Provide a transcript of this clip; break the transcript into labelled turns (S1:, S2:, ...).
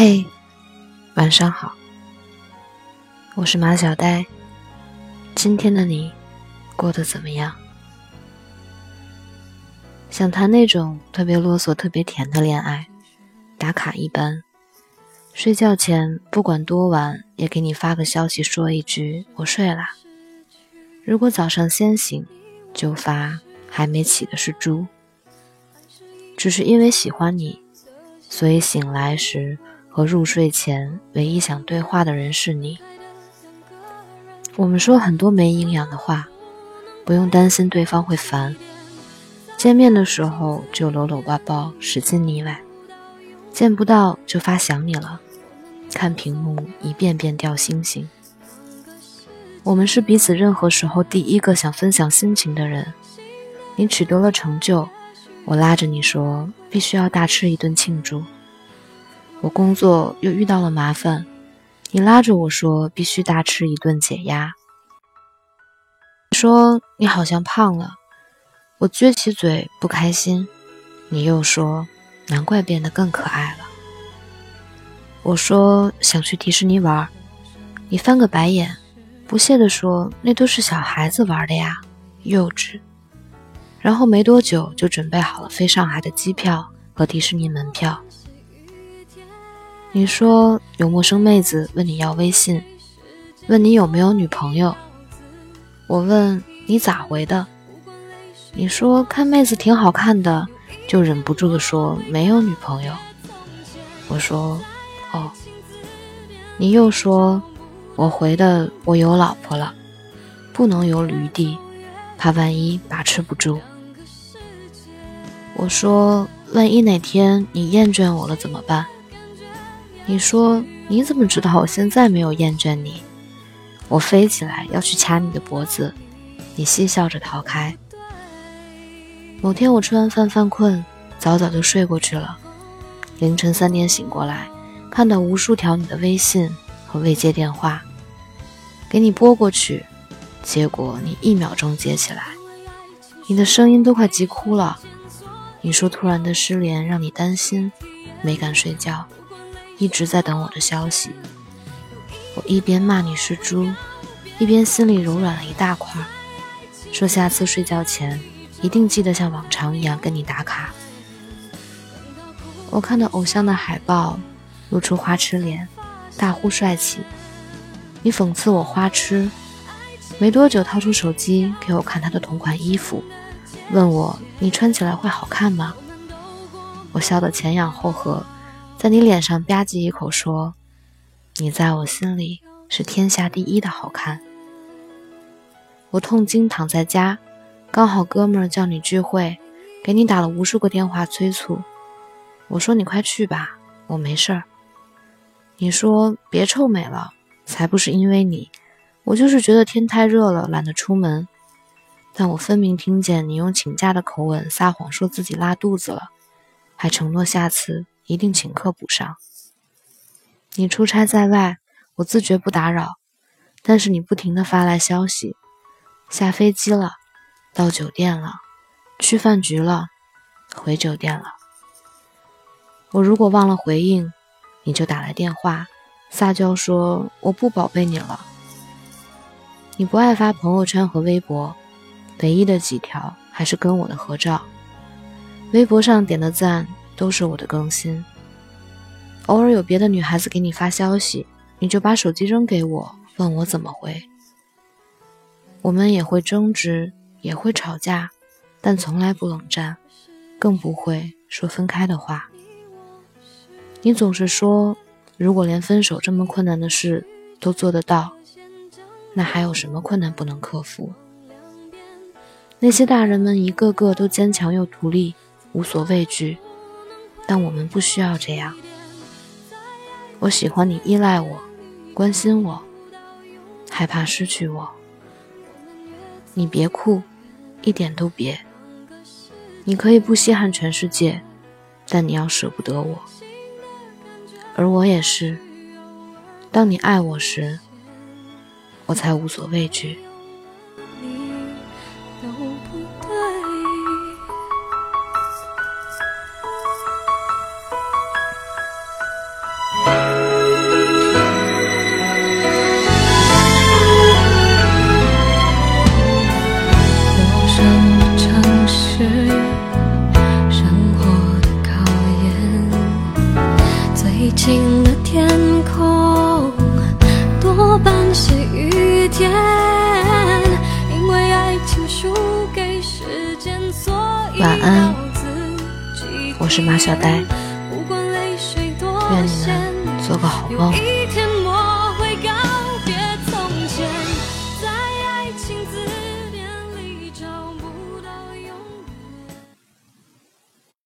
S1: 嘿，晚上好，我是马小呆。今天的你过得怎么样？想谈那种特别啰嗦、特别甜的恋爱，打卡一般。睡觉前不管多晚，也给你发个消息说一句“我睡啦”。如果早上先醒，就发“还没起的是猪”。只是因为喜欢你，所以醒来时和入睡前唯一想对话的人是你。我们说很多没营养的话，不用担心对方会烦。见面的时候就搂搂抱抱，使劲腻歪；见不到就发想你了，看屏幕一遍遍掉星星。我们是彼此任何时候第一个想分享心情的人。你取得了成就。我拉着你说，必须要大吃一顿庆祝。我工作又遇到了麻烦，你拉着我说，必须大吃一顿解压。说你好像胖了，我撅起嘴不开心。你又说，难怪变得更可爱了。我说想去迪士尼玩，你翻个白眼，不屑地说，那都是小孩子玩的呀，幼稚。然后没多久就准备好了飞上海的机票和迪士尼门票。你说有陌生妹子问你要微信，问你有没有女朋友。我问你咋回的？你说看妹子挺好看的，就忍不住的说没有女朋友。我说哦。你又说我回的我有老婆了，不能有余地。怕万一把持不住，我说万一哪天你厌倦我了怎么办？你说你怎么知道我现在没有厌倦你？我飞起来要去掐你的脖子，你嬉笑着逃开。某天我吃完饭犯困，早早就睡过去了。凌晨三点醒过来，看到无数条你的微信和未接电话，给你拨过去。结果你一秒钟接起来，你的声音都快急哭了。你说突然的失联让你担心，没敢睡觉，一直在等我的消息。我一边骂你是猪，一边心里柔软了一大块，说下次睡觉前一定记得像往常一样跟你打卡。我看到偶像的海报，露出花痴脸，大呼帅气。你讽刺我花痴。没多久，掏出手机给我看他的同款衣服，问我：“你穿起来会好看吗？”我笑得前仰后合，在你脸上吧唧一口说：“你在我心里是天下第一的好看。”我痛经躺在家，刚好哥们儿叫你聚会，给你打了无数个电话催促。我说：“你快去吧，我没事儿。”你说：“别臭美了，才不是因为你。”我就是觉得天太热了，懒得出门。但我分明听见你用请假的口吻撒谎，说自己拉肚子了，还承诺下次一定请客补上。你出差在外，我自觉不打扰，但是你不停的发来消息：下飞机了，到酒店了，去饭局了，回酒店了。我如果忘了回应，你就打来电话撒娇说我不宝贝你了。你不爱发朋友圈和微博，唯一的几条还是跟我的合照。微博上点的赞都是我的更新。偶尔有别的女孩子给你发消息，你就把手机扔给我，问我怎么回。我们也会争执，也会吵架，但从来不冷战，更不会说分开的话。你总是说，如果连分手这么困难的事都做得到。那还有什么困难不能克服？那些大人们一个个都坚强又独立，无所畏惧，但我们不需要这样。我喜欢你依赖我，关心我，害怕失去我。你别哭，一点都别。你可以不稀罕全世界，但你要舍不得我。而我也是，当你爱我时。我才无所畏惧。
S2: 天。因为爱情输给时间，所以
S1: 晚安，我是马小呆，愿你们做个好梦。